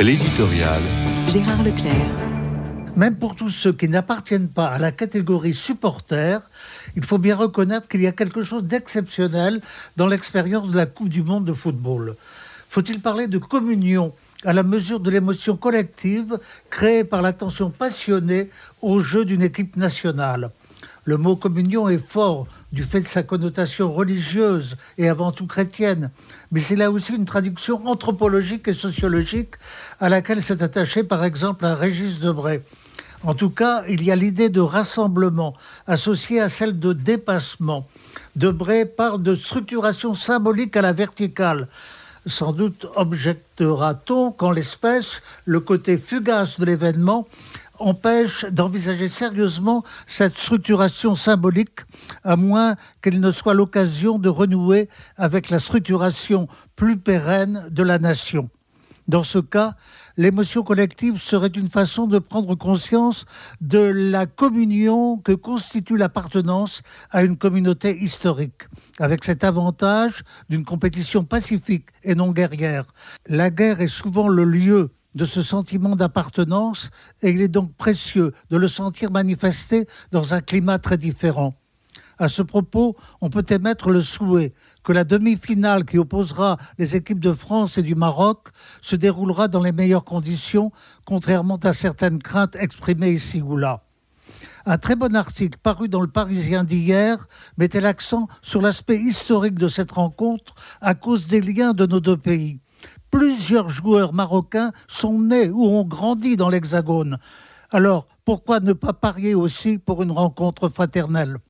L'éditorial. Gérard Leclerc. Même pour tous ceux qui n'appartiennent pas à la catégorie supporter, il faut bien reconnaître qu'il y a quelque chose d'exceptionnel dans l'expérience de la Coupe du Monde de football. Faut-il parler de communion à la mesure de l'émotion collective créée par l'attention passionnée au jeu d'une équipe nationale? Le mot communion est fort du fait de sa connotation religieuse et avant tout chrétienne, mais il a aussi une traduction anthropologique et sociologique à laquelle s'est attaché par exemple un Régis Debray. En tout cas, il y a l'idée de rassemblement associée à celle de dépassement. Debray parle de structuration symbolique à la verticale. Sans doute objectera-t-on qu'en l'espèce, le côté fugace de l'événement empêche d'envisager sérieusement cette structuration symbolique, à moins qu'elle ne soit l'occasion de renouer avec la structuration plus pérenne de la nation. Dans ce cas, l'émotion collective serait une façon de prendre conscience de la communion que constitue l'appartenance à une communauté historique, avec cet avantage d'une compétition pacifique et non guerrière. La guerre est souvent le lieu de ce sentiment d'appartenance et il est donc précieux de le sentir manifesté dans un climat très différent. À ce propos, on peut émettre le souhait que la demi-finale qui opposera les équipes de France et du Maroc se déroulera dans les meilleures conditions, contrairement à certaines craintes exprimées ici ou là. Un très bon article paru dans le Parisien d'hier mettait l'accent sur l'aspect historique de cette rencontre à cause des liens de nos deux pays plusieurs joueurs marocains sont nés ou ont grandi dans l'Hexagone. Alors, pourquoi ne pas parier aussi pour une rencontre fraternelle?